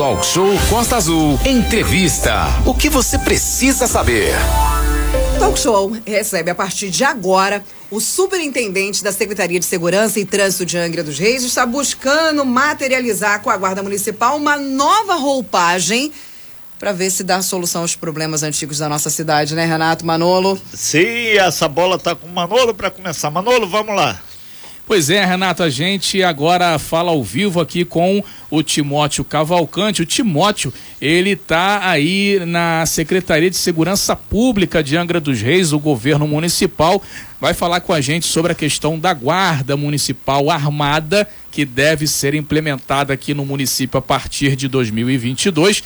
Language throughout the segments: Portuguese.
Talk Show Costa Azul. Entrevista. O que você precisa saber? Talk Show recebe a partir de agora o superintendente da Secretaria de Segurança e Trânsito de Angra dos Reis está buscando materializar com a Guarda Municipal uma nova roupagem para ver se dá solução aos problemas antigos da nossa cidade, né, Renato Manolo? Sim, essa bola tá com o Manolo para começar. Manolo, vamos lá. Pois é, Renato, a gente agora fala ao vivo aqui com o Timóteo Cavalcante. O Timóteo, ele tá aí na Secretaria de Segurança Pública de Angra dos Reis, o governo municipal, vai falar com a gente sobre a questão da guarda municipal armada que deve ser implementada aqui no município a partir de 2022.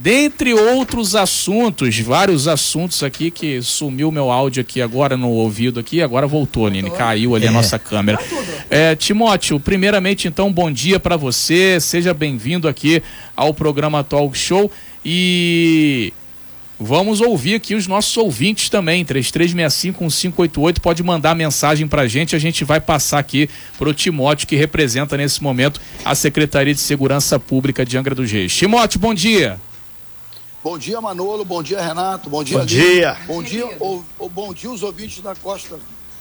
Dentre outros assuntos, vários assuntos aqui que sumiu meu áudio aqui agora no ouvido aqui, agora voltou, Nini, caiu ali é. a nossa câmera. Tá é, Timóteo, primeiramente então, bom dia para você, seja bem-vindo aqui ao programa Talk Show e vamos ouvir aqui os nossos ouvintes também, 33651588, pode mandar mensagem pra gente, a gente vai passar aqui pro Timóteo que representa nesse momento a Secretaria de Segurança Pública de Angra dos Reis. Timóteo, bom dia. Bom dia, Manolo. Bom dia, Renato. Bom dia, Bom dia. Bom dia, ou, ou, bom dia os ouvintes da Costa,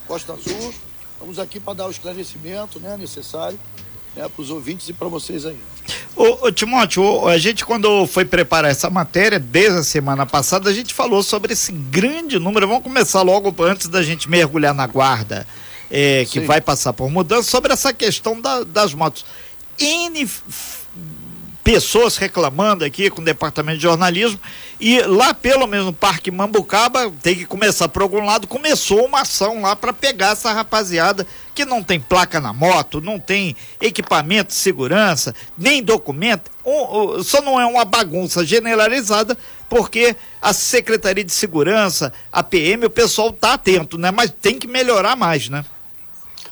Costa Azul. Estamos aqui para dar o esclarecimento né, necessário né, para os ouvintes e para vocês aí. Ô, ô, Timóteo, a gente quando foi preparar essa matéria, desde a semana passada, a gente falou sobre esse grande número. Vamos começar logo antes da gente mergulhar na guarda, é, que Sim. vai passar por mudança, sobre essa questão da, das motos. N pessoas reclamando aqui com o departamento de jornalismo e lá pelo menos no Parque Mambucaba tem que começar por algum lado começou uma ação lá para pegar essa rapaziada que não tem placa na moto não tem equipamento de segurança nem documento um, um, só não é uma bagunça generalizada porque a Secretaria de Segurança a PM o pessoal tá atento né? Mas tem que melhorar mais né?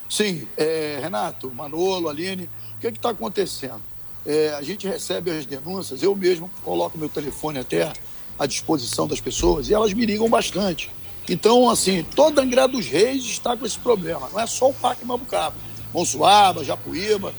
Sim é, Renato Manolo Aline o que está acontecendo é, a gente recebe as denúncias, eu mesmo coloco meu telefone até à disposição das pessoas e elas me ligam bastante. Então, assim, toda Angra dos Reis está com esse problema. Não é só o Parque Mabucaba. Monsuaba, Japuíba.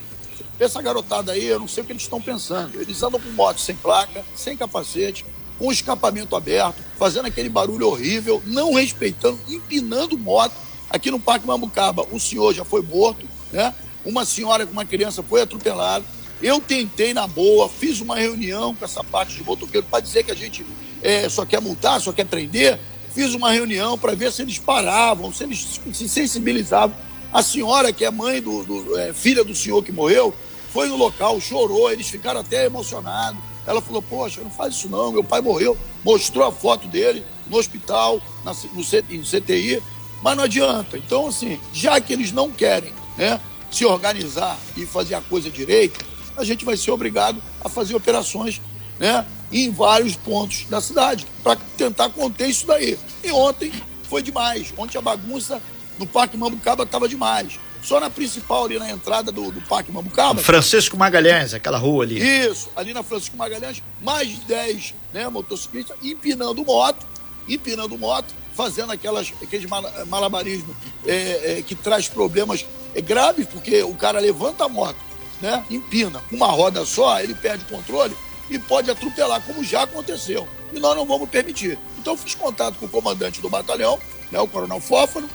Essa garotada aí, eu não sei o que eles estão pensando. Eles andam com moto sem placa, sem capacete, com escapamento aberto, fazendo aquele barulho horrível, não respeitando, empinando moto. Aqui no Parque Mambucaba, um senhor já foi morto, né? Uma senhora com uma criança foi atropelada. Eu tentei na boa, fiz uma reunião com essa parte de motoqueiro para dizer que a gente é, só quer multar, só quer prender. Fiz uma reunião para ver se eles paravam, se eles se sensibilizavam. A senhora, que é mãe do, do é, filha do senhor que morreu, foi no local, chorou, eles ficaram até emocionados. Ela falou: Poxa, não faz isso não, meu pai morreu. Mostrou a foto dele no hospital, na, no, no CTI, mas não adianta. Então, assim, já que eles não querem né, se organizar e fazer a coisa direito, a gente vai ser obrigado a fazer operações né, em vários pontos da cidade para tentar conter isso daí. E ontem foi demais. Ontem a bagunça no Parque Mambucaba estava demais. Só na principal, ali na entrada do, do Parque Mambucaba. Francisco Magalhães, aquela rua ali. Isso, ali na Francisco Magalhães, mais de 10 né, motociclistas empinando moto, empinando moto, fazendo aquelas, aqueles malabarismo é, é, que traz problemas é, graves, porque o cara levanta a moto, né, empina com uma roda só, ele perde o controle e pode atropelar, como já aconteceu. E nós não vamos permitir. Então fiz contato com o comandante do batalhão, né, o coronel Fófano,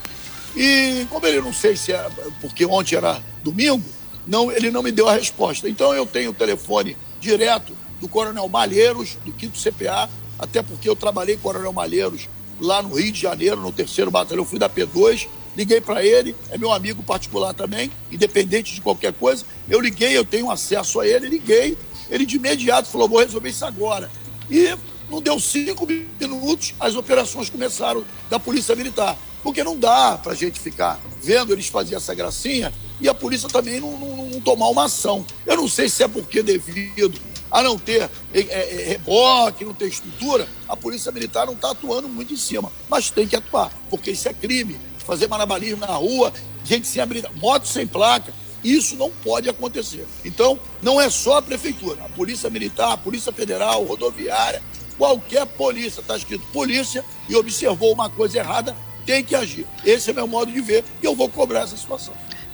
e como ele não sei se é porque ontem era domingo, não, ele não me deu a resposta. Então eu tenho o telefone direto do Coronel Malheiros, do 5 CPA, até porque eu trabalhei com o Coronel Malheiros lá no Rio de Janeiro, no terceiro batalhão, fui da P2, Liguei para ele, é meu amigo particular também, independente de qualquer coisa. Eu liguei, eu tenho acesso a ele, liguei. Ele de imediato falou: vou resolver isso agora. E não deu cinco minutos, as operações começaram da Polícia Militar. Porque não dá para a gente ficar vendo eles fazer essa gracinha e a polícia também não, não, não, tomar uma ação. Eu não sei se é porque devido a não ter é, é, reboque, não ter estrutura, a polícia militar não está atuando muito em cima. Mas tem que atuar, porque isso é crime fazer malabarismo na rua, gente sem habilidade, moto sem placa. Isso não pode acontecer. Então, não é só a prefeitura, a polícia militar, a polícia federal, rodoviária, qualquer polícia, está escrito polícia e observou uma coisa errada, tem que agir. Esse é meu modo de ver e eu vou cobrar essa situação.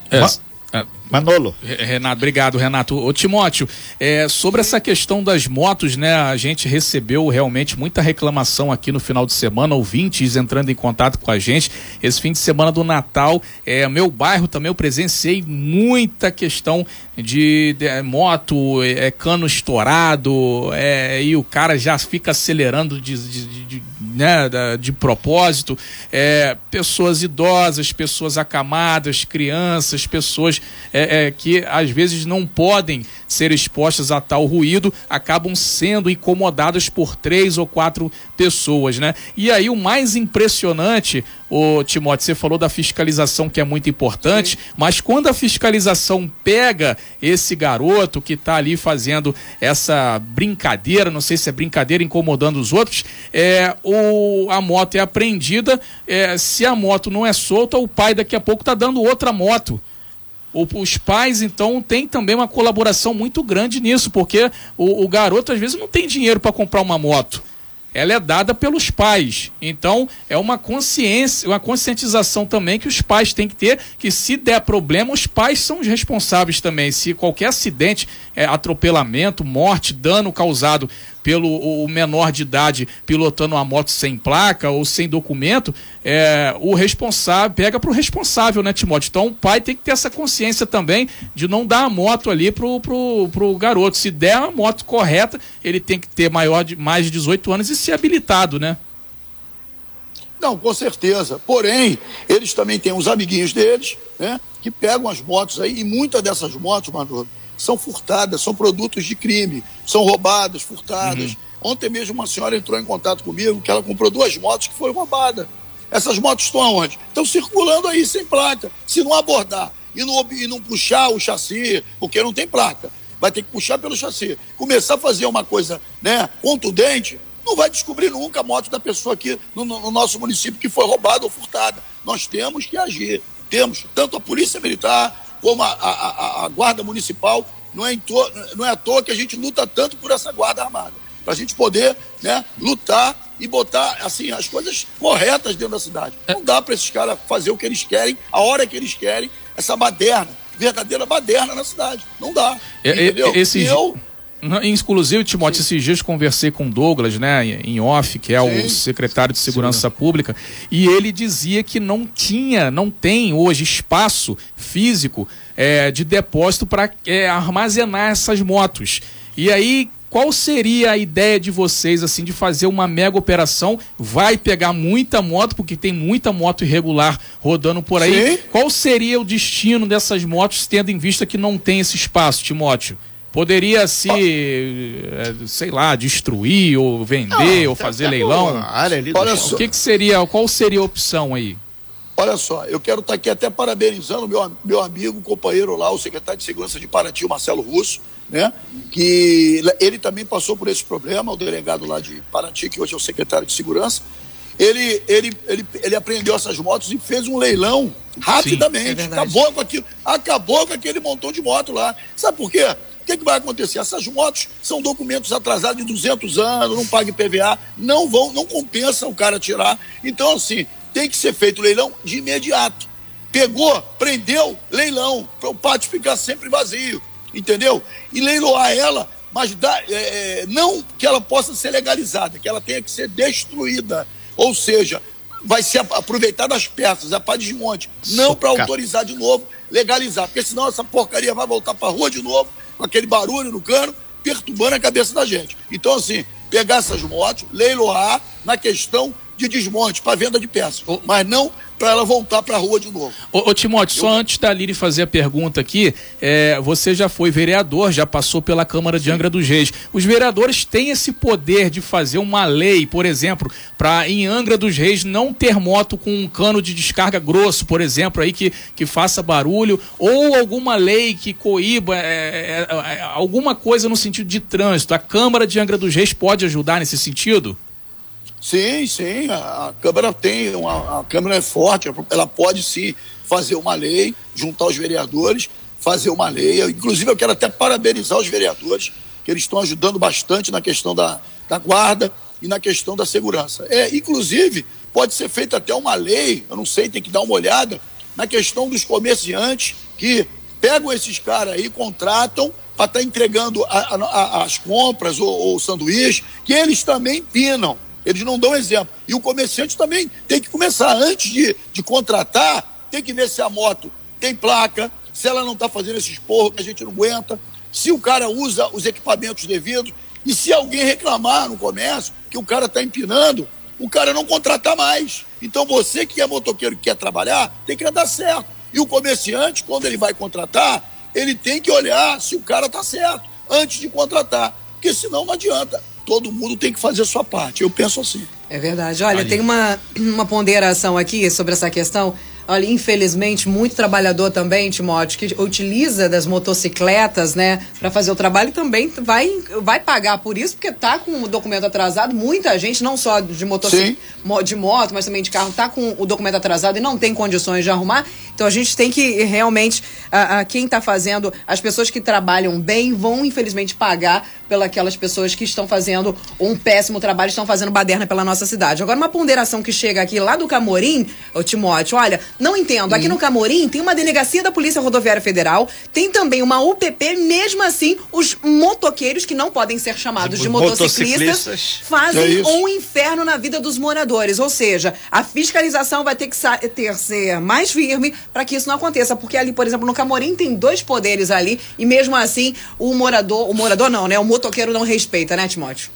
É, É, Manolo. Renato, obrigado, Renato. Ô, Timóteo, é, sobre essa questão das motos, né? A gente recebeu realmente muita reclamação aqui no final de semana, ouvintes entrando em contato com a gente. Esse fim de semana do Natal, é, meu bairro também eu presenciei muita questão de, de é, moto, é, é, cano estourado, é, e o cara já fica acelerando de, de, de, né, de propósito. É, pessoas idosas, pessoas acamadas, crianças, pessoas é, é, que às vezes não podem ser expostas a tal ruído, acabam sendo incomodadas por três ou quatro pessoas, né? E aí o mais impressionante, o Timóteo, você falou da fiscalização que é muito importante, Sim. mas quando a fiscalização pega esse garoto que está ali fazendo essa brincadeira, não sei se é brincadeira incomodando os outros, é, o, a moto é apreendida, é, se a moto não é solta, o pai daqui a pouco está dando outra moto os pais, então, têm também uma colaboração muito grande nisso, porque o, o garoto, às vezes, não tem dinheiro para comprar uma moto. Ela é dada pelos pais. Então, é uma consciência, uma conscientização também que os pais têm que ter, que se der problema, os pais são os responsáveis também. Se qualquer acidente, é, atropelamento, morte, dano causado pelo o menor de idade pilotando uma moto sem placa ou sem documento, é, o responsável pega para o responsável, né, Timóteo? Então o pai tem que ter essa consciência também de não dar a moto ali pro, pro, pro garoto. Se der a moto correta, ele tem que ter maior de mais de 18 anos e ser habilitado, né? Não, com certeza. Porém, eles também têm os amiguinhos deles, né? Que pegam as motos aí, e muitas dessas motos, Manolo, são furtadas, são produtos de crime, são roubadas, furtadas. Uhum. Ontem mesmo uma senhora entrou em contato comigo que ela comprou duas motos que foram roubadas. Essas motos estão aonde? Estão circulando aí sem placa. Se não abordar e não, e não puxar o chassi, porque não tem placa, vai ter que puxar pelo chassi. Começar a fazer uma coisa né, contundente, não vai descobrir nunca a moto da pessoa aqui no, no nosso município que foi roubada ou furtada. Nós temos que agir. Temos tanto a Polícia Militar, como a, a, a Guarda Municipal. Não é, to, não é à toa que a gente luta tanto por essa Guarda Armada. Para a gente poder né, lutar e botar assim as coisas corretas dentro da cidade. É. Não dá para esses caras fazer o que eles querem, a hora que eles querem, essa baderna, verdadeira baderna na cidade. Não dá. É, é entendeu? Esse... E eu Inclusive, Timóteo, esses dias conversei com o Douglas, né, em off, que é Sim. o secretário de Segurança Sim. Pública, e ele dizia que não tinha, não tem hoje espaço físico é, de depósito para é, armazenar essas motos. E aí, qual seria a ideia de vocês, assim, de fazer uma mega operação? Vai pegar muita moto, porque tem muita moto irregular rodando por aí. Sim. Qual seria o destino dessas motos, tendo em vista que não tem esse espaço, Timóteo? Poderia se, eh, sei lá, destruir ou vender não, ou fazer leilão. Área ali Olha só. O que, que seria, qual seria a opção aí? Olha só, eu quero estar aqui até parabenizando meu, meu amigo, companheiro lá, o secretário de Segurança de Paraty, o Marcelo Russo, né? Que ele também passou por esse problema, o delegado lá de Paraty, que hoje é o secretário de Segurança. Ele, ele, ele, ele apreendeu essas motos e fez um leilão rapidamente. Sim, é acabou com aquilo, acabou com aquele montão de moto lá. Sabe por quê? Que, que vai acontecer? Essas motos são documentos atrasados de 200 anos, não paga IPVA, não vão, não compensa o cara tirar. Então, assim, tem que ser feito leilão de imediato. Pegou, prendeu, leilão, para o pátio ficar sempre vazio, entendeu? E leiloar ela, mas dá, é, é, não que ela possa ser legalizada, que ela tenha que ser destruída. Ou seja, vai ser aproveitada as peças, a pá desmonte, não para autorizar de novo, legalizar, porque senão essa porcaria vai voltar para rua de novo com aquele barulho no cano, perturbando a cabeça da gente. Então, assim, pegar essas motos, leiloar na questão de desmonte para venda de peças, mas não para ela voltar para a rua de novo. Ô, ô Timóteo, eu... só antes da Liri fazer a pergunta aqui, é, você já foi vereador, já passou pela Câmara de Angra dos Reis. Os vereadores têm esse poder de fazer uma lei, por exemplo, para em Angra dos Reis não ter moto com um cano de descarga grosso, por exemplo, aí que, que faça barulho, ou alguma lei que coíba é, é, é alguma coisa no sentido de trânsito. A Câmara de Angra dos Reis pode ajudar nesse sentido? Sim, sim, a, a Câmara tem, uma, a Câmara é forte, ela pode sim fazer uma lei, juntar os vereadores, fazer uma lei. Eu, inclusive, eu quero até parabenizar os vereadores, que eles estão ajudando bastante na questão da, da guarda e na questão da segurança. É, inclusive, pode ser feita até uma lei, eu não sei, tem que dar uma olhada, na questão dos comerciantes que pegam esses caras aí, contratam para estar tá entregando a, a, a, as compras ou, ou sanduíche, que eles também pinam. Eles não dão exemplo. E o comerciante também tem que começar, antes de, de contratar, tem que ver se a moto tem placa, se ela não está fazendo esse esporro que a gente não aguenta, se o cara usa os equipamentos devidos, e se alguém reclamar no comércio que o cara está empinando, o cara não contratar mais. Então você que é motoqueiro e quer trabalhar, tem que andar certo. E o comerciante, quando ele vai contratar, ele tem que olhar se o cara está certo antes de contratar. Porque senão não adianta. Todo mundo tem que fazer a sua parte. Eu penso assim. É verdade. Olha, Aí. tem uma, uma ponderação aqui sobre essa questão. Olha, infelizmente, muito trabalhador também, Timóteo, que utiliza das motocicletas, né, para fazer o trabalho também vai, vai pagar por isso, porque tá com o documento atrasado. Muita gente, não só de motocicleta, de moto, mas também de carro, tá com o documento atrasado e não tem condições de arrumar. Então a gente tem que realmente, a, a quem está fazendo, as pessoas que trabalham bem vão, infelizmente, pagar pelas pessoas que estão fazendo um péssimo trabalho, estão fazendo baderna pela nossa cidade. Agora, uma ponderação que chega aqui lá do Camorim, o Timóteo, olha, não entendo. Aqui no Camorim tem uma delegacia da Polícia Rodoviária Federal, tem também uma UPP, mesmo assim, os motoqueiros, que não podem ser chamados de, de motociclistas, motociclistas, fazem é um inferno na vida dos moradores. Ou seja, a fiscalização vai ter que ter ser mais firme para que isso não aconteça. Porque ali, por exemplo, no Camorim tem dois poderes ali, e mesmo assim, o morador, o morador não, né? O motoqueiro não respeita, né, Timóteo?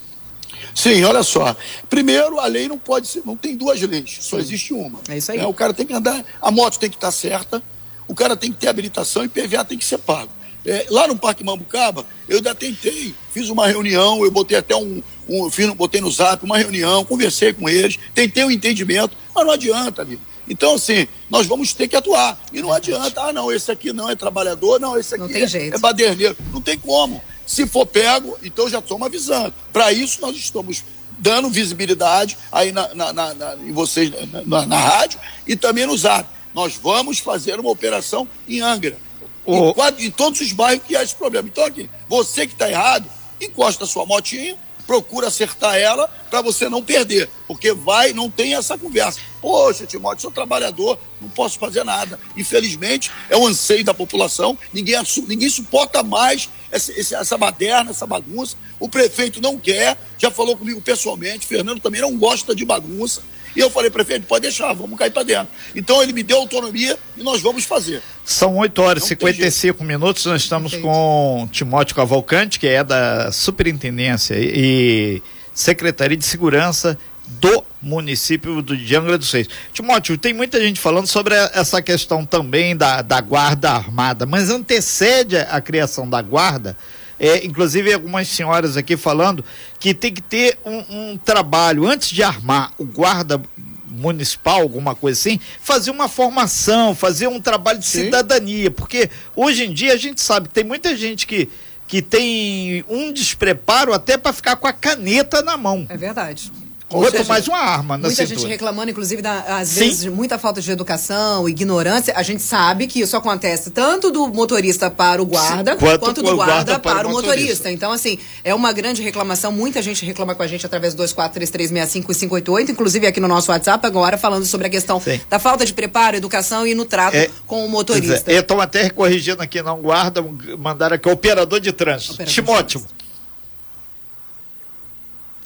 Sim, olha só. Primeiro, a lei não pode ser, não tem duas leis, só existe uma. É isso aí. É, o cara tem que andar, a moto tem que estar certa, o cara tem que ter habilitação e PVA tem que ser pago. É, lá no Parque Mambucaba, eu ainda tentei, fiz uma reunião, eu botei até um, um fiz, botei no zap uma reunião, conversei com eles, tentei um entendimento, mas não adianta, amigo. Então, assim, nós vamos ter que atuar. E não adianta, ah, não, esse aqui não é trabalhador, não, esse aqui é, é baderneiro. Não tem como. Se for pego, então já estamos avisando. Para isso, nós estamos dando visibilidade aí na, na, na, na em vocês na, na, rádio e também no zap. Nós vamos fazer uma operação em Angra. Oh. Em, quadro, em todos os bairros que há esse problema. Então, aqui, você que está errado, encosta a sua motinha, procura acertar ela para você não perder, porque vai, não tem essa conversa. Poxa, Timóteo, sou trabalhador, não posso fazer nada. Infelizmente, é o anseio da população, ninguém, ninguém suporta mais essa, essa baderna, essa bagunça. O prefeito não quer, já falou comigo pessoalmente, Fernando também não gosta de bagunça. E eu falei, prefeito, pode deixar, vamos cair para dentro. Então ele me deu autonomia e nós vamos fazer. São 8 horas e 55 minutos, nós estamos com Timóteo Cavalcante, que é da Superintendência e Secretaria de Segurança do município do de Angra dos Reis. Timóteo, tem muita gente falando sobre essa questão também da, da guarda armada, mas antecede a criação da guarda, é, inclusive algumas senhoras aqui falando que tem que ter um, um trabalho antes de armar o guarda municipal, alguma coisa assim, fazer uma formação, fazer um trabalho de Sim. cidadania, porque hoje em dia a gente sabe que tem muita gente que que tem um despreparo até para ficar com a caneta na mão. É verdade. Quanto mais uma arma na Muita cintura. gente reclamando, inclusive, da, às Sim. vezes, de muita falta de educação, ignorância. A gente sabe que isso acontece tanto do motorista para o guarda, quanto, quanto, do guarda, guarda para, para, o motorista. motorista. Então, assim, é uma grande reclamação. Muita gente reclama com a gente através do 243365 e 588, inclusive aqui no nosso WhatsApp agora, falando sobre a questão Sim. da falta de preparo, educação e no trato é, com o motorista. É, eu estou até corrigindo aqui, não guarda, mandaram aqui operador de trânsito. Operador Timóteo. De trânsito.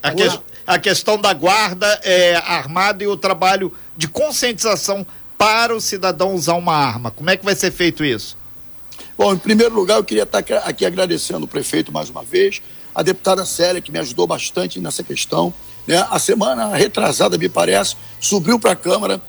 A, que, a questão da guarda é, armada e o trabalho de conscientização para o cidadão usar uma arma. Como é que vai ser feito isso? Bom, em primeiro lugar, eu queria estar aqui agradecendo o prefeito mais uma vez, a deputada Célia, que me ajudou bastante nessa questão. Né? A semana retrasada, me parece, subiu para a Câmara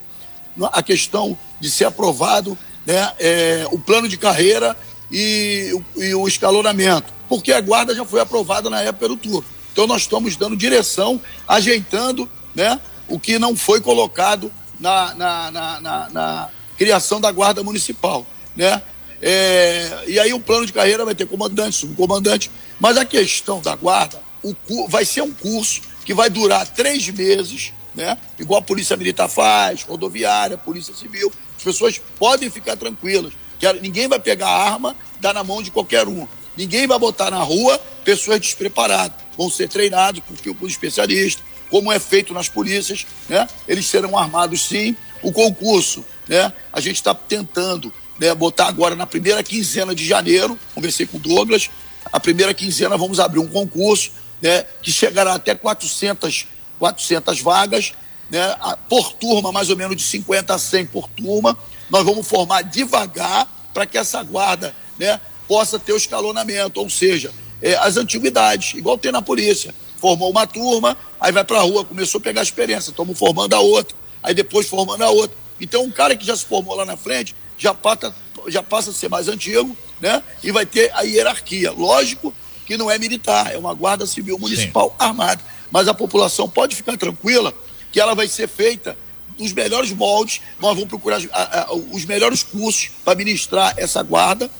a questão de ser aprovado né, é, o plano de carreira e, e o escalonamento, porque a guarda já foi aprovada na época do turno. Então nós estamos dando direção, ajeitando né, o que não foi colocado na, na, na, na, na criação da Guarda Municipal. Né? É, e aí o plano de carreira vai ter comandante, subcomandante, mas a questão da guarda o, vai ser um curso que vai durar três meses, né? igual a Polícia Militar faz, rodoviária, Polícia Civil. As pessoas podem ficar tranquilas, que ninguém vai pegar arma dar na mão de qualquer um. Ninguém vai botar na rua pessoas despreparadas vão ser treinados por, por especialistas, como é feito nas polícias, né? Eles serão armados sim. O concurso, né? A gente está tentando né, botar agora na primeira quinzena de janeiro, conversei com o Douglas, a primeira quinzena vamos abrir um concurso, né, que chegará até 400, 400 vagas, né, por turma, mais ou menos de 50 a 100 por turma. Nós vamos formar devagar para que essa guarda, né, possa ter o escalonamento, ou seja, é, as antiguidades, igual tem na polícia. Formou uma turma, aí vai para a rua, começou a pegar experiência, estamos formando a outra, aí depois formando a outra. Então, um cara que já se formou lá na frente já passa, já passa a ser mais antigo, né? E vai ter a hierarquia. Lógico que não é militar, é uma guarda civil municipal Sim. armada. Mas a população pode ficar tranquila que ela vai ser feita nos melhores moldes. Nós vamos procurar a, a, os melhores cursos para ministrar essa guarda.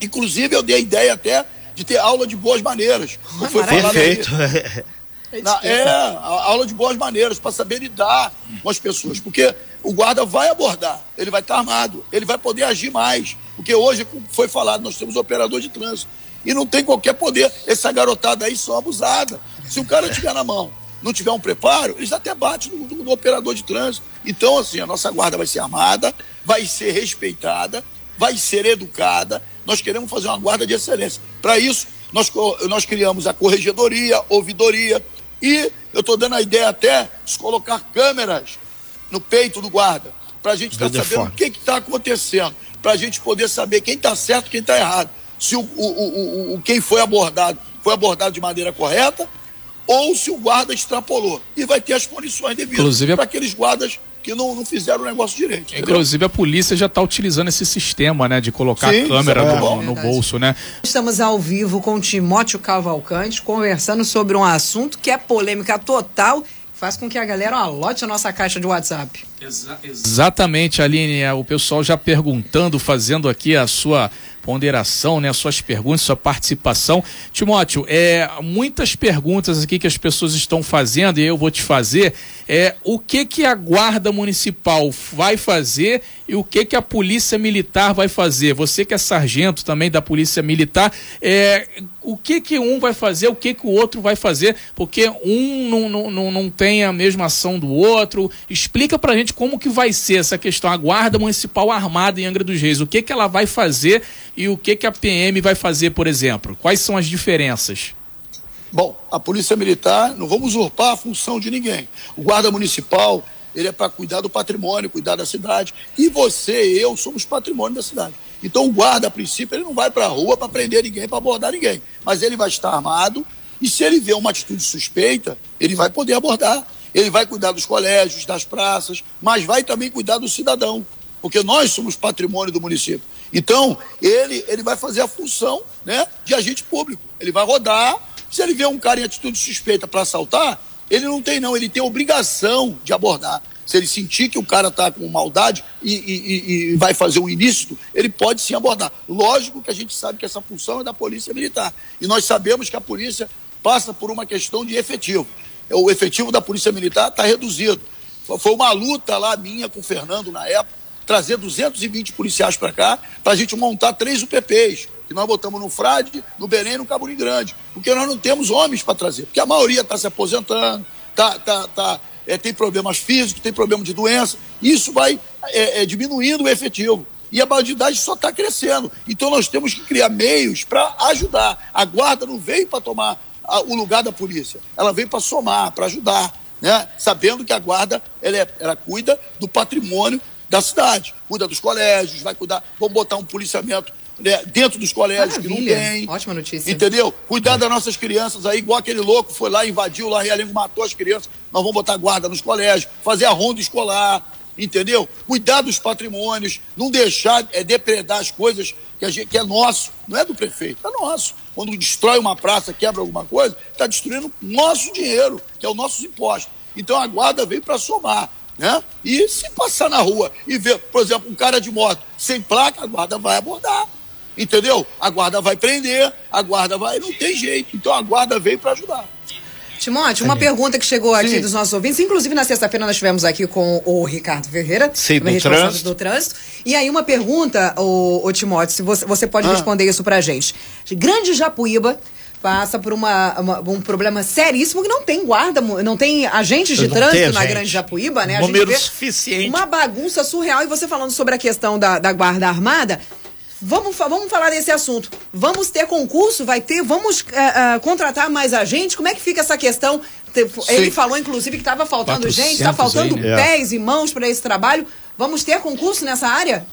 Inclusive, eu dei a ideia até de ter aula de boas maneiras. foi Perfeito. Na, é, aula de boas maneiras, para saber lidar com as pessoas. Porque o guarda vai abordar, ele vai estar armado, ele vai poder agir mais. Porque hoje, como foi falado, nós temos operador de trânsito. E não tem qualquer poder. Essa garotada aí são abusada. Se o cara tiver na mão, não tiver um preparo, eles até batem no, no, no operador de trânsito. Então, assim, a nossa guarda vai ser armada, vai ser respeitada, vai ser educada. Nós queremos fazer uma guarda de excelência. Para isso, nós, nós criamos a corregedoria, ouvidoria, e eu estou dando a ideia até de colocar câmeras no peito do guarda, para a gente estar tá sabendo o que está acontecendo, para a gente poder saber quem está certo e quem está errado. Se o, o, o, o, quem foi abordado foi abordado de maneira correta ou se o guarda extrapolou. E vai ter as punições devidas para aqueles guardas que não, não fizeram o negócio direito. Entendeu? Inclusive a polícia já está utilizando esse sistema, né, de colocar Sim, câmera é no, no, bolso, né? Estamos ao vivo com o Timóteo Cavalcante conversando sobre um assunto que é polêmica total faz com que a galera alote a nossa caixa de WhatsApp. Exa exatamente, Aline. É, o pessoal já perguntando, fazendo aqui a sua ponderação, né, suas perguntas, sua participação. Timóteo, é, muitas perguntas aqui que as pessoas estão fazendo e eu vou te fazer. É, o que que a Guarda Municipal vai fazer e o que que a Polícia Militar vai fazer? Você que é sargento também da Polícia Militar, é, o que que um vai fazer, o que que o outro vai fazer? Porque um não, não, não, não tem a mesma ação do outro. Explica pra gente como que vai ser essa questão, a Guarda Municipal Armada em Angra dos Reis, o que que ela vai fazer e o que, que a PM vai fazer, por exemplo? Quais são as diferenças? Bom, a Polícia Militar, não vamos usurpar a função de ninguém. O guarda municipal, ele é para cuidar do patrimônio, cuidar da cidade. E você e eu somos patrimônio da cidade. Então o guarda, a princípio, ele não vai para a rua para prender ninguém, para abordar ninguém. Mas ele vai estar armado e se ele vê uma atitude suspeita, ele vai poder abordar. Ele vai cuidar dos colégios, das praças, mas vai também cuidar do cidadão. Porque nós somos patrimônio do município. Então, ele, ele vai fazer a função né, de agente público. Ele vai rodar. Se ele vê um cara em atitude suspeita para assaltar, ele não tem, não. Ele tem obrigação de abordar. Se ele sentir que o cara está com maldade e, e, e, vai fazer um ilícito, ele pode sim abordar. Lógico que a gente sabe que essa função é da Polícia Militar. E nós sabemos que a polícia passa por uma questão de efetivo. O efetivo da Polícia Militar está reduzido. Foi uma luta lá minha com o Fernando na época trazer 220 policiais para cá, para a gente montar três UPPs, que nós botamos no Frade, no Belém e no Caburim Grande. Porque nós não temos homens para trazer, porque a maioria está se aposentando, tá, tá, tá, é, tem problemas físicos, tem problema de doença. Isso vai é, é, diminuindo o efetivo. E a bandidagem só está crescendo. Então nós temos que criar meios para ajudar. A guarda não veio para tomar a, o lugar da polícia, ela veio para somar, para ajudar. Né? Sabendo que a guarda ela, é, ela cuida do patrimônio da cidade. Cuida dos colégios, vai cuidar. Vamos botar um policiamento né, dentro dos colégios Maravilha. que não tem. Ótima notícia. Entendeu? Cuidar das nossas crianças aí, igual aquele louco foi lá, invadiu lá, Realengo matou as crianças. Nós vamos botar guarda nos colégios, fazer a ronda escolar, entendeu? Cuidar dos patrimônios, não deixar é, depredar as coisas que, a gente, que é nosso, não é do prefeito, é nosso. Quando destrói uma praça, quebra alguma coisa, está destruindo nosso dinheiro, que é o nosso imposto. Então a guarda veio para somar. Né? E se passar na rua e ver, por exemplo, um cara de moto sem placa, a guarda vai abordar. Entendeu? A guarda vai prender, a guarda vai. Não tem jeito. Então a guarda veio para ajudar. Timóteo, uma pergunta que chegou aqui Sim. dos nossos ouvintes, inclusive na sexta-feira nós estivemos aqui com o Ricardo Ferreira, Sim, do trânsito. do trânsito. E aí uma pergunta, o, o Timóteo, se você, você pode ah. responder isso pra gente. Grande Japuíba passa por uma, uma- um problema seríssimo que não tem guarda, não tem agentes de Não trânsito na. Grande Japuíba, né? Número suficiente. Uma bagunça surreal. E você falando sobre a questão da, da guarda armada, vamos, vamos falar desse assunto. Vamos ter concurso? Vai ter? Vamos eh, eh, contratar mais agentes? Como é que fica essa questão? Ele falou, inclusive, que estava faltando gente, está 400 faltando aí, né? pés e mãos para esse trabalho. Vamos ter concurso nessa área?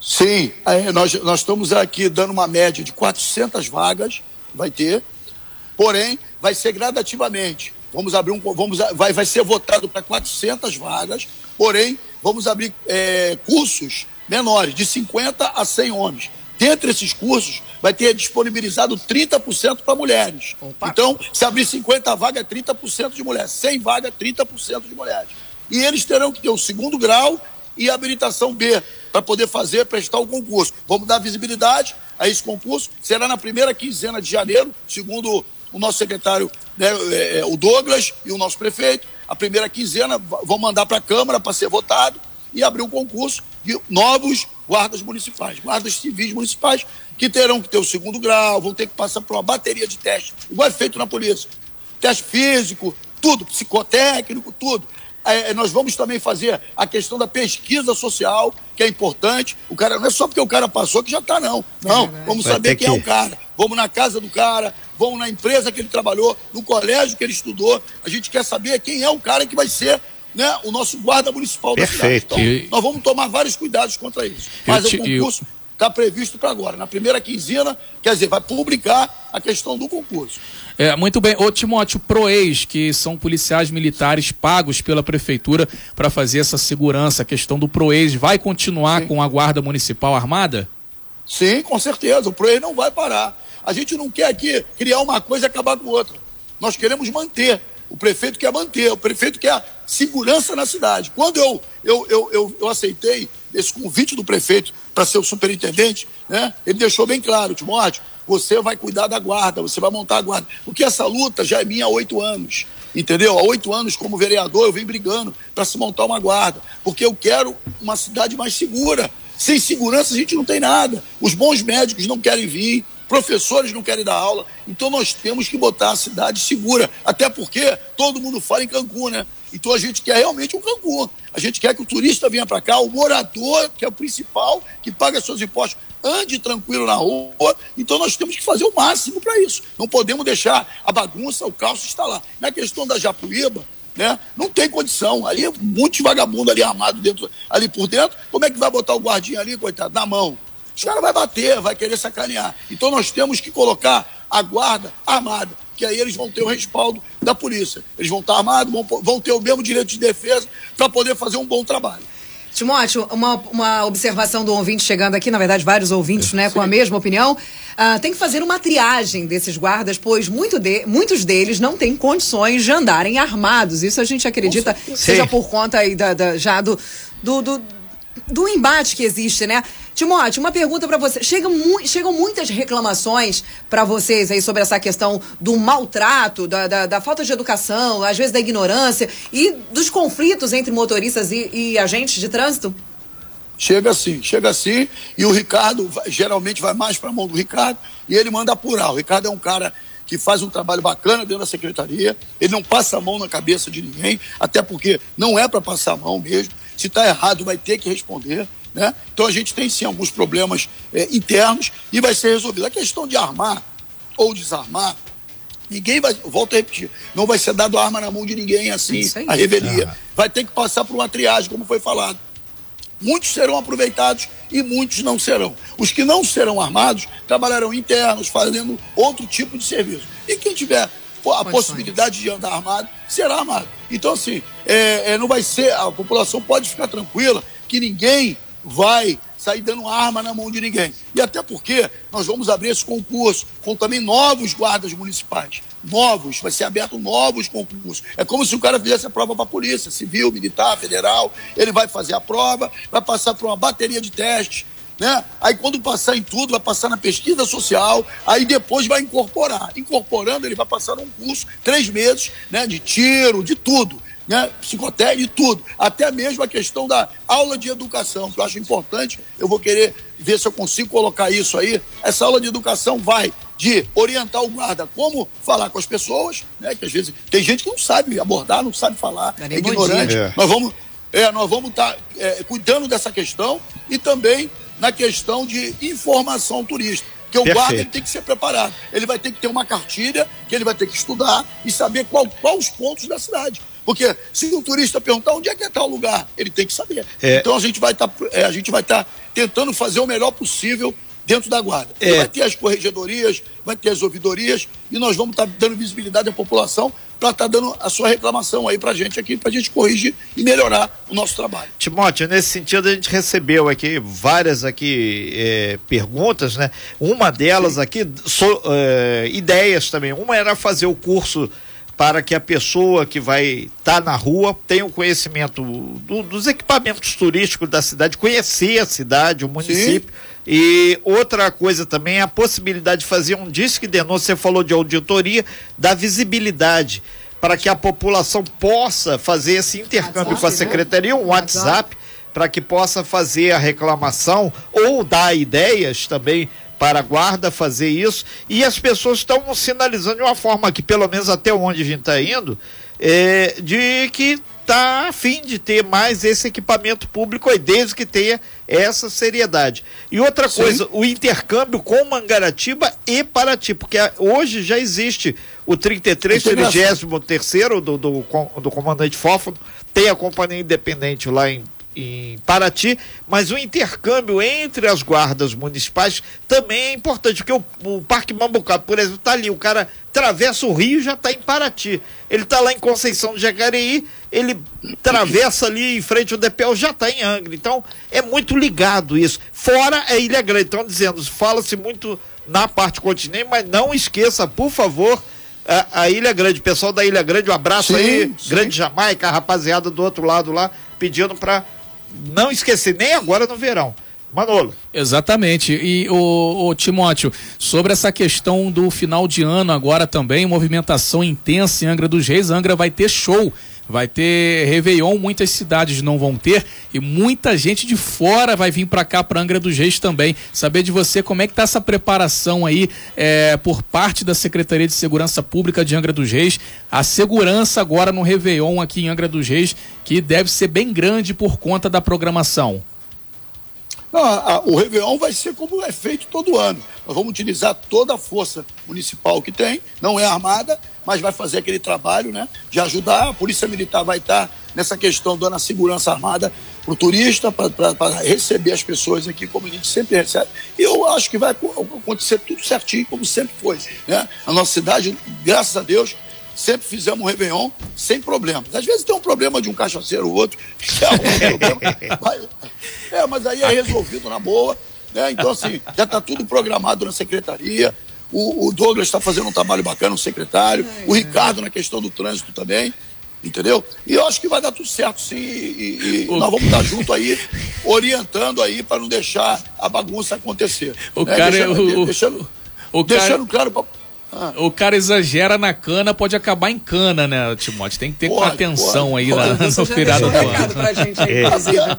Sim, aí nós, nós estamos aqui dando uma média de 400 vagas, vai ter, porém, vai ser gradativamente. Vamos abrir um. Vamos, vai, vai ser votado para 400 vagas, porém, vamos abrir é, cursos menores, de 50 a 100 homens. Dentre esses cursos, vai ter disponibilizado 30% para mulheres. Opa. Então, se abrir 50 vagas, é 30% de mulheres. 100 vagas, 30% de mulheres. E eles terão que ter o segundo grau e a habilitação B para poder fazer, prestar o concurso. Vamos dar visibilidade a esse concurso. Será na primeira quinzena de janeiro, segundo o nosso secretário, né, é, é, o Douglas e o nosso prefeito. A primeira quinzena vão mandar para a Câmara para ser votado e abrir um concurso de novos guardas municipais, guardas civis municipais, que terão que ter o segundo grau, vão ter que passar por uma bateria de testes, igual é feito na polícia. Teste físico, tudo, psicotécnico, tudo. É, nós vamos também fazer a questão da pesquisa social, que é importante. O cara não é só porque o cara passou que já está, não. Não, vamos Vai saber quem é que- o cara. Vamos na casa do cara, vamos na empresa que ele trabalhou, no colégio que ele estudou. A gente quer saber quem é o cara que vai ser né, o nosso guarda municipal Perfeito. da cidade. Então, nós vamos tomar vários cuidados contra isso. Mas te- o concurso está previsto para agora. Na primeira quinzena, quer dizer, vai publicar a questão do concurso. É, muito bem. Ô, Timóteo, PROES, que são policiais militares pagos pela prefeitura para fazer essa segurança, a questão do PROES, vai continuar com a Guarda Municipal Armada? Sim, com certeza. O PROEI não vai parar. A gente não quer aqui criar uma coisa e acabar com outra. Nós queremos manter. O prefeito quer manter. O prefeito quer segurança na cidade. Quando eu, eu, eu, eu, eu aceitei esse convite do prefeito para ser o superintendente, né, ele deixou bem claro, Timóteo, você vai cuidar da guarda, você vai montar a guarda. Porque essa luta já é minha há oito anos. Entendeu? Há oito anos, como vereador, eu venho brigando para se montar uma guarda. Porque eu quero uma cidade mais segura. Sem segurança a gente não tem nada. Os bons médicos não querem vir, professores não querem dar aula. Então nós temos que botar a cidade segura. Até porque todo mundo fala em Cancún, né? Então a gente quer realmente um Cancún. A gente quer que o turista venha para cá, o morador, que é o principal, que paga seus impostos, ande tranquilo na rua. Então nós temos que fazer o máximo para isso. Não podemos deixar a bagunça, o caos instalar. Na questão da Japuíba, né? Não tem condição. Ali, muitos vagabundos ali armados dentro, ali por dentro. Como é que vai botar o guardinha ali, coitado, na mão? Os caras vai bater, vai querer sacanear. Então nós temos que colocar a guarda armada, que aí eles vão ter o respaldo da polícia. Eles vão estar armados, vão, vão ter o mesmo direito de defesa para poder fazer um bom trabalho. Timóteo, uma, uma observação do ouvinte chegando aqui, na verdade, vários ouvintes, né, com a mesma opinião. Ah, tem que fazer uma triagem desses guardas, pois muito de- muitos deles não têm condições de andarem armados. Isso a gente acredita seja por conta aí da, da- já do, do, do, do embate que existe, né? Timóteo, uma pergunta pra você. Chegam, mu- chegam muitas reclamações pra vocês aí sobre essa questão do maltrato, da, da, da falta de educação, às vezes da ignorância e dos conflitos entre motoristas e, e agentes de trânsito? Chega assim, chega assim, e o Ricardo geralmente vai mais para a mão do Ricardo e ele manda apurar. O Ricardo é um cara que faz um trabalho bacana dentro da secretaria, ele não passa a mão na cabeça de ninguém, até porque não é para passar a mão mesmo. Se está errado, vai ter que responder. Né? Então a gente tem sim alguns problemas eh, internos e vai ser resolvido. A questão de armar ou desarmar, ninguém vai, volto a repetir, não vai ser dado arma na mão de ninguém assim, a revelia. Vai ter que passar por uma triagem, como foi falado. Muitos serão aproveitados e muitos não serão. Os que não serão armados trabalharão internos, fazendo outro tipo de serviço. E quem tiver a Condições. possibilidade de andar armado, será armado. Então, assim, é, é, não vai ser. A população pode ficar tranquila que ninguém vai sair dando arma na mão de ninguém. E até porque nós vamos abrir esse concurso com também novos guardas municipais. Novos, vai ser aberto novos concursos. É como se o cara fizesse a prova para a polícia, civil, militar, federal. Ele vai fazer a prova, vai passar por uma bateria de testes. Né? Aí quando passar em tudo, vai passar na pesquisa social, aí depois vai incorporar. Incorporando, ele vai passar num curso, três meses, né? De tiro, de tudo né, psicotécnico e tudo. Até mesmo a questão da aula de educação, que eu acho importante. Eu vou querer ver se eu consigo colocar isso aí. Essa aula de educação vai de orientar o guarda como falar com as pessoas, né? Que às vezes tem gente que não sabe abordar, não sabe falar, é ignorante. É. Nós vamos é, nós vamos estar tá, é, cuidando dessa questão e também na questão de informação turística. Porque o Perfeito. guarda tem que ser preparado. Ele vai ter que ter uma cartilha que ele vai ter que estudar e saber qual, qual os pontos da cidade. Porque se o turista perguntar onde é que é tal lugar, ele tem que saber. É. Então a gente vai estar tá, é, a gente vai estar tá tentando fazer o melhor possível dentro da guarda. É. Vai ter as corregedorias, vai ter as ouvidorias e nós vamos estar tá dando visibilidade à população para estar tá dando a sua reclamação aí para a gente aqui, para a gente corrigir e melhorar o nosso trabalho. Timóteo, nesse sentido a gente recebeu aqui várias aqui é, perguntas, né? Uma delas Sim. aqui, so, é, ideias também. Uma era fazer o curso para que a pessoa que vai estar tá na rua tenha o um conhecimento do, dos equipamentos turísticos da cidade, conhecer a cidade, o município. Sim e outra coisa também é a possibilidade de fazer um disque denúncia, você falou de auditoria, da visibilidade, para que a população possa fazer esse intercâmbio WhatsApp, com a né? secretaria, um WhatsApp, WhatsApp para que possa fazer a reclamação ou dar ideias também para a guarda fazer isso. E as pessoas estão sinalizando de uma forma que, pelo menos até onde a gente está indo, é, de que está a fim de ter mais esse equipamento público aí, desde que tenha essa seriedade. E outra Sim. coisa, o intercâmbio com Mangaratiba e Paraty, porque hoje já existe o 33, 33 do, do, do comandante Fófano, tem a companhia independente lá em em Paraty, mas o intercâmbio entre as guardas municipais também é importante, porque o, o Parque Mambucaba, por exemplo, está ali, o cara atravessa o rio e já está em Paraty. Ele está lá em Conceição do Jacareí, ele atravessa ali em frente ao DPL, já está em Angra. Então, é muito ligado isso. Fora a Ilha Grande, estão dizendo, fala-se muito na parte continente, mas não esqueça, por favor, a, a, Ilha Grande. Pessoal da Ilha Grande, um abraço sim, aí, sim. Grande Jamaica, a rapaziada do outro lado lá, pedindo para não esquecer, nem agora no verão. Manolo. Exatamente. E o, o, Timóteo, sobre essa questão do final de ano agora também, movimentação intensa em Angra dos Reis, Angra vai ter show vai ter Réveillon, muitas cidades não vão ter e muita gente de fora vai vir para cá, para Angra dos Reis também. Saber de você como é que tá essa preparação aí é, por parte da Secretaria de Segurança Pública de Angra dos Reis, a segurança agora no Réveillon aqui em Angra dos Reis, que deve ser bem grande por conta da programação. Não, a, o Réveillon vai ser como é feito todo ano. Nós vamos utilizar toda a força municipal que tem, não é armada, mas vai fazer aquele trabalho né, de ajudar. A Polícia Militar vai estar nessa questão dando a segurança armada para o turista, para receber as pessoas aqui, como a gente sempre recebe. E eu acho que vai acontecer tudo certinho, como sempre foi. Né? A nossa cidade, graças a Deus, sempre fizemos um Réveillon sem problemas. Às vezes tem um problema de um cachaceiro ou outro, que é um problema. Mas, é, mas aí é resolvido na boa. Né? Então, assim, já está tudo programado na secretaria. O, o Douglas está fazendo um trabalho bacana, o secretário. O Ricardo na questão do trânsito também. Entendeu? E eu acho que vai dar tudo certo, sim. E, e nós vamos estar junto aí, orientando aí para não deixar a bagunça acontecer. O né? cara, deixando, o, deixando, o deixando cara... claro pra, ah. O cara exagera na cana, pode acabar em cana, né, Timóteo? Tem que ter pode, atenção pode, aí pode. Na, no feriado do ano. Pra gente aí, é.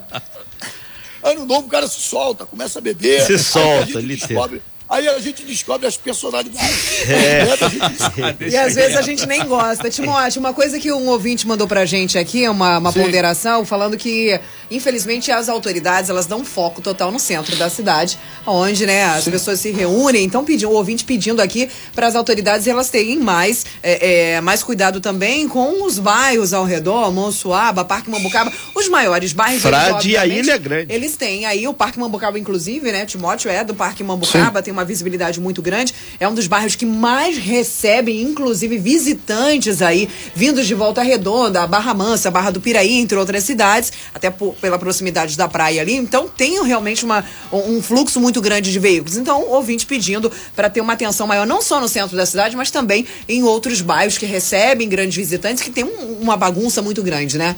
Ano novo o cara se solta, começa a beber. Se solta, literalmente. Aí a gente descobre as personalidades. É. e às vezes a gente nem gosta. Timóteo, uma coisa que um ouvinte mandou pra gente aqui, é uma, uma ponderação, falando que, infelizmente, as autoridades, elas dão foco total no centro da cidade, onde, né, as Sim. pessoas se reúnem. Então, pediu, o ouvinte pedindo aqui para as autoridades elas terem mais, é, é, mais cuidado também com os bairros ao redor, Monsuaba, Parque Mambucaba, os maiores bairros. Frade e a Ilha Grande. Eles têm aí o Parque Mambucaba, inclusive, né, Timóteo é do Parque Mambucaba, Sim. tem uma visibilidade muito grande. É um dos bairros que mais recebem, inclusive, visitantes aí, vindos de Volta Redonda, Barra Mansa, Barra do Piraí, entre outras cidades, até por, pela proximidade da praia ali. Então, tem realmente uma, um fluxo muito grande de veículos. Então, ouvinte pedindo para ter uma atenção maior, não só no centro da cidade, mas também em outros bairros que recebem grandes visitantes, que tem um, uma bagunça muito grande, né?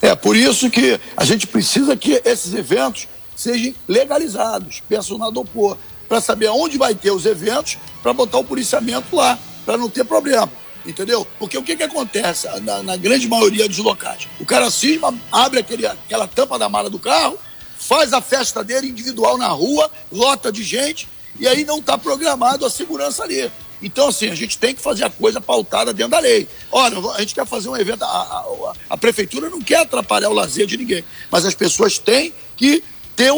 É por isso que a gente precisa que esses eventos sejam legalizados. Peço na Dopor para saber aonde vai ter os eventos, para botar o policiamento lá, para não ter problema. Entendeu? Porque o que, que acontece na, na, grande maioria dos locais? O cara cisma, abre aquele, aquela tampa da mala do carro, faz a festa dele individual na rua, lota de gente, E aí não está programado a segurança ali. Então, assim, a gente tem que fazer a coisa pautada dentro da lei. Olha, a gente quer fazer um evento, a, a, a prefeitura não quer atrapalhar o lazer de ninguém, mas as pessoas têm que ter,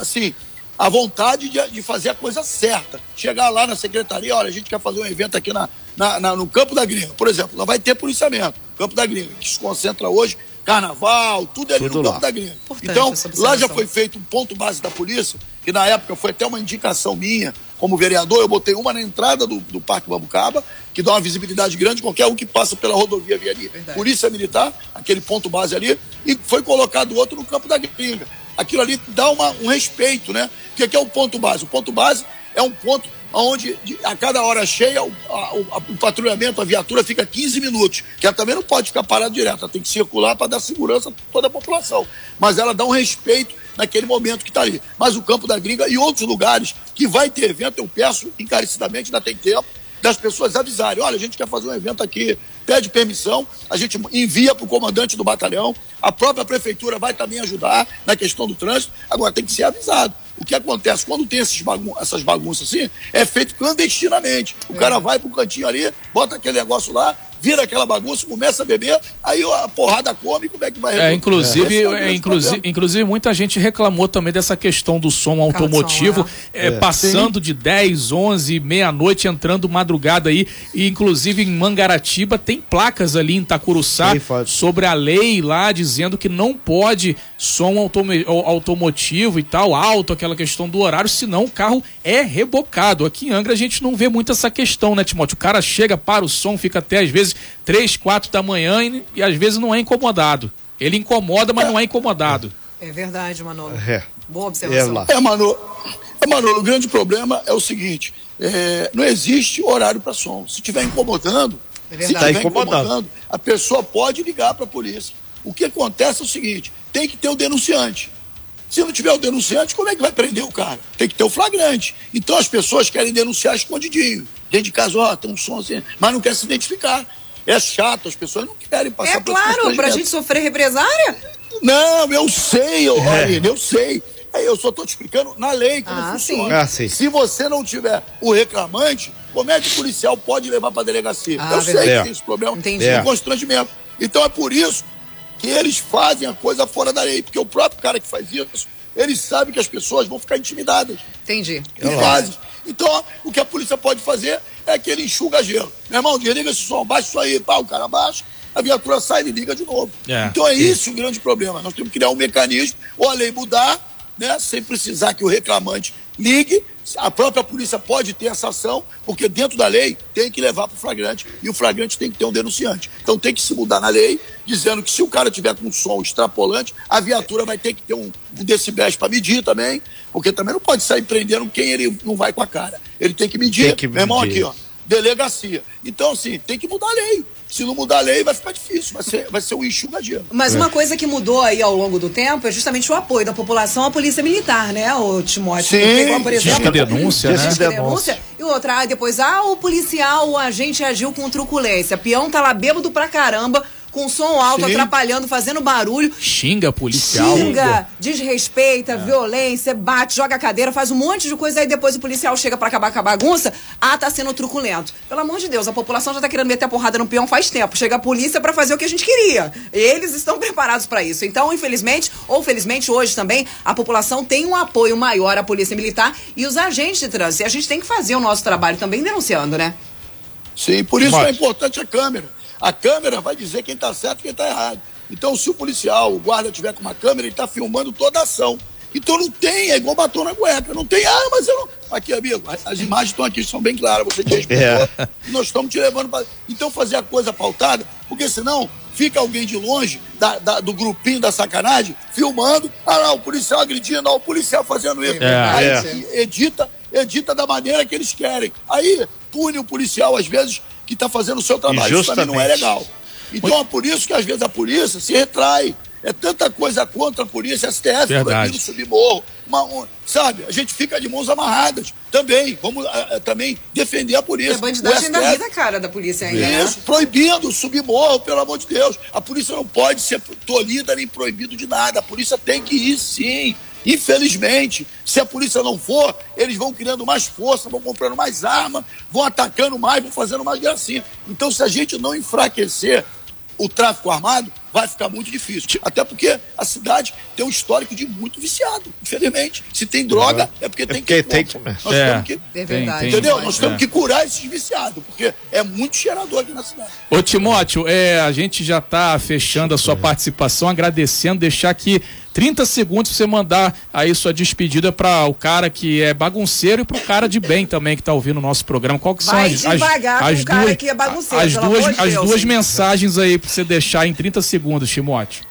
assim, a vontade de, de, fazer a coisa certa. Chegar lá na secretaria, olha, a gente quer fazer um evento aqui na, na, na no Campo da Gringa, por exemplo, lá vai ter policiamento, Campo da Gringa, que se concentra hoje carnaval, tudo ali tudo no Campo da Gringa. Importante então, lá já foi feito um ponto base da polícia, que na época foi até uma indicação minha, como vereador, eu botei uma na entrada do, do Parque Babucaba, que dá uma visibilidade grande, qualquer um que passa pela rodovia via ali. Verdade. Polícia Militar, aquele ponto base ali, e foi colocado outro no Campo da Gringa. Aquilo ali dá uma, um respeito, né? O que é o ponto base? O ponto base é um ponto onde a cada hora cheia o, a, o, patrulhamento, a viatura fica 15 minutos, que ela também não pode ficar parada direto, ela tem que circular para dar segurança a toda a população. Mas ela dá um respeito naquele momento que está ali. Mas o Campo da Gringa e outros lugares que vai ter evento, eu peço encarecidamente, ainda tem tempo, das pessoas avisarem, olha, a gente quer fazer um evento aqui, pede permissão, a gente envia para o comandante do batalhão, a própria prefeitura vai também ajudar na questão do trânsito, agora tem que ser avisado. O que acontece quando tem bagun essas bagunças assim, é feito clandestinamente. O é. cara vai pro cantinho ali, bota aquele negócio lá, vira aquela bagunça, começa a beber, aí a porrada come, como é que vai resolver? É, inclusive, é, é, inclusive, inclusive, muita gente reclamou também dessa questão do som automotivo, é, é, passando Sim. de 10, 11, meia-noite, entrando madrugada aí, e inclusive em Mangaratiba tem placas ali em Itacuruçá sobre a lei lá, dizendo que não pode som automotivo e tal, alto, aquela questão do horário, senão o carro é rebocado. Aqui em Angra a gente não vê muito essa questão, né, Timóteo? O cara chega, para o som, fica até às vezes três, quatro da manhã e, e às vezes não é incomodado. Ele incomoda, mas não é incomodado. É verdade, Manolo. É. Boa observação. É, é Manolo. É, Manolo, o grande problema é o seguinte: é, não existe horário para som. Se estiver incomodando, é se estiver tá incomodando, a pessoa pode ligar para a polícia. O que acontece é o seguinte: tem que ter o denunciante. Se não tiver o denunciante, como é que vai prender o cara? Tem que ter o flagrante. Então as pessoas querem denunciar escondidinho. Dentro de casa, ó, tem um som assim, mas não quer se identificar. É chato, as pessoas não querem passar é por É claro, pra gente sofrer represária? Não, eu sei, eu, é. eu sei. Eu só estou te explicando na lei como ah, funciona. Ah, sim. Se você não tiver o reclamante, como é que o policial pode levar para a delegacia? Ah, eu sei que tem esse problema Entendi. de constrangimento. Então é por isso que eles fazem a coisa fora da lei, porque o próprio cara que faz isso, ele sabe que as pessoas vão ficar intimidadas. Entendi. E fazem. Então, o que a polícia pode fazer é que ele enxuga gelo. Meu irmão, desliga esse som, baixa isso aí, pá, o cara baixa, a viatura sai e liga de novo. É. Então é isso o grande problema. Nós temos que criar um mecanismo, ou a lei mudar, né, sem precisar que o reclamante ligue, a própria polícia pode ter essa ação, porque dentro da lei tem que levar para o flagrante e o flagrante tem que ter um denunciante. Então tem que se mudar na lei, dizendo que se o cara tiver com um som extrapolante, a viatura vai ter que ter um, um decibéis para medir também, porque também não pode sair prendendo quem ele não vai com a cara. Ele tem que medir. Tem que medir. Meu irmão, aqui, ó, delegacia. Então, assim, tem que mudar a lei. Se não mudar a lei, vai ficar difícil, vai ser, vai ser um enxugadinho. Mas é. uma coisa que mudou aí ao longo do tempo é justamente o apoio da população à polícia militar, né, o Timóteo? Sim, Porque, por exemplo, denúncia, né? denúncia. denúncia. E outra, ah, depois, ah, o policial, o agente agiu com truculência. Peão tá lá bêbado pra caramba, com som alto, Sim. atrapalhando, fazendo barulho. Xinga policial. Xinga, desrespeita, é. violência, bate, joga a cadeira, faz um monte de coisa, aí depois o policial chega para acabar com a bagunça, ah, tá sendo truculento. Pelo amor de Deus, a população já tá querendo meter a porrada no peão faz tempo. Chega a polícia para fazer o que a gente queria. Eles estão preparados para isso. Então, infelizmente, ou felizmente, hoje também, a população tem um apoio maior à polícia militar e os agentes de trânsito. E a gente tem que fazer o nosso trabalho também denunciando, né? Sim, por isso Mas... é importante a câmera. A câmera vai dizer quem está certo e quem está errado. Então, se o policial, o guarda tiver com uma câmera, ele está filmando toda a ação. Então não tem, é igual batom na cueca. Não tem, ah, mas eu não. Aqui, amigo, as imagens estão aqui, são bem claras, você te É. Nós estamos te levando para. Então fazer a coisa pautada, porque senão fica alguém de longe, da, da, do grupinho da sacanagem, filmando. Ah, não, o policial agredindo, não, o policial fazendo isso. É, Aí é. edita, edita da maneira que eles querem. Aí pune o policial, às vezes, que está fazendo o seu trabalho. Isso também não é legal. Então é por isso que às vezes a polícia se retrai. É tanta coisa contra a polícia, STF proibindo subir morro. Uma, um, sabe, a gente fica de mãos amarradas também. Vamos uh, também defender a polícia. É bandidagem da vida, cara, da polícia ainda. Né? Isso, né? proibindo subir morro, pelo amor de Deus. A polícia não pode ser tolhida nem proibido de nada. A polícia tem que ir sim Infelizmente, se a polícia não for, eles vão criando mais força, vão comprando mais arma, vão atacando mais, vão fazendo mais gracinha. Então, se a gente não enfraquecer o tráfico armado, vai ficar muito difícil. Até porque a cidade tem um histórico de muito viciado, infelizmente. Se tem droga, é porque É tem porque que tem que- Nós É. temos que É verdade. Entendeu? Nós temos É. que curar esses viciados, porque é muito cheirador aqui na cidade. Ô Timóteo, é, a gente já tá fechando a sua participação, agradecendo, deixar aqui 30 segundos pra você mandar aí sua despedida para o cara que é bagunceiro e pro cara de bem também que tá ouvindo o nosso programa. Qual que são Vai as, devagar com as, o cara que é bagunceiro, as pelo duas, amor de as Deus, duas mensagens aí pra você deixar em 30 segundos, Timóteo.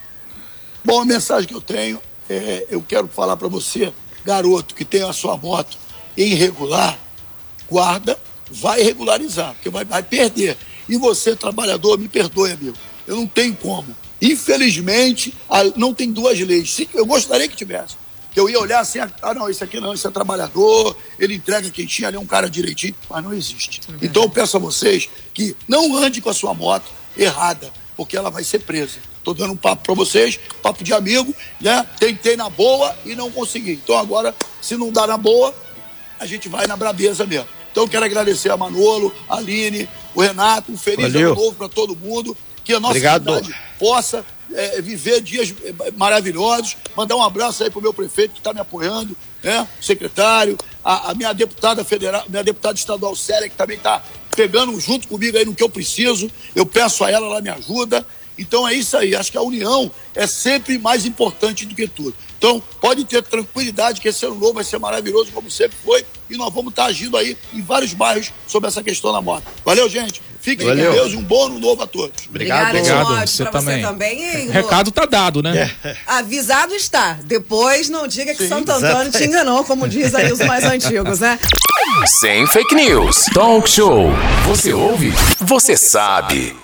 Bom, a mensagem que eu tenho é: eu quero falar para você, garoto, que tem a sua moto irregular, guarda, vai regularizar, porque vai, vai perder. E você, trabalhador, me perdoe, amigo. Eu não tenho como. Infelizmente, não tem duas leis. Eu gostaria que tivesse. Que eu ia olhar assim, ah, não, esse aqui não, esse é trabalhador, ele entrega quem tinha, ele é um cara direitinho, mas não existe. Então eu peço a vocês que não ande com a sua moto errada, porque ela vai ser presa. Tô dando um papo para vocês, papo de amigo, né? Tentei na boa e não consegui. Então agora, se não dá na boa, a gente vai na brabeza mesmo. Então eu quero agradecer a Manolo, a Aline, o Renato, um feliz Valeu. ano novo para todo mundo, que a nossa Obrigado. cidade possa é, viver dias é, maravilhosos. Mandar um abraço aí pro meu prefeito que está me apoiando, né? Secretário, a, a minha deputada federal, minha deputada estadual Célia, que também está pegando junto comigo aí no que eu preciso. Eu peço a ela, ela me ajuda. Então é isso aí. Acho que a união é sempre mais importante do que tudo. Então, pode ter tranquilidade que esse ano novo vai ser maravilhoso, como sempre foi, e nós vamos estar agindo aí em vários bairros sobre essa questão da moto. Valeu, gente. Fiquem Valeu. com Deus e um bom ano novo a todos. Obrigado, Obrigada, obrigado. Timóteo, Você pra também. você também. hein, Recado tá dado, né? Avisado está. Depois não diga que Sim, Santo Antônio te enganou, como diz aí os mais antigos, né? Sem fake news. Talk show. Você ouve? Você sabe.